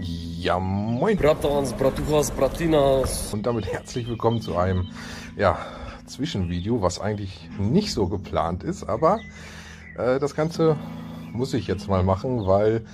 Ja, moin. Bratans, Bratuchas, Bratinas. Und damit herzlich willkommen zu einem ja, Zwischenvideo, was eigentlich nicht so geplant ist, aber äh, das Ganze muss ich jetzt mal machen, weil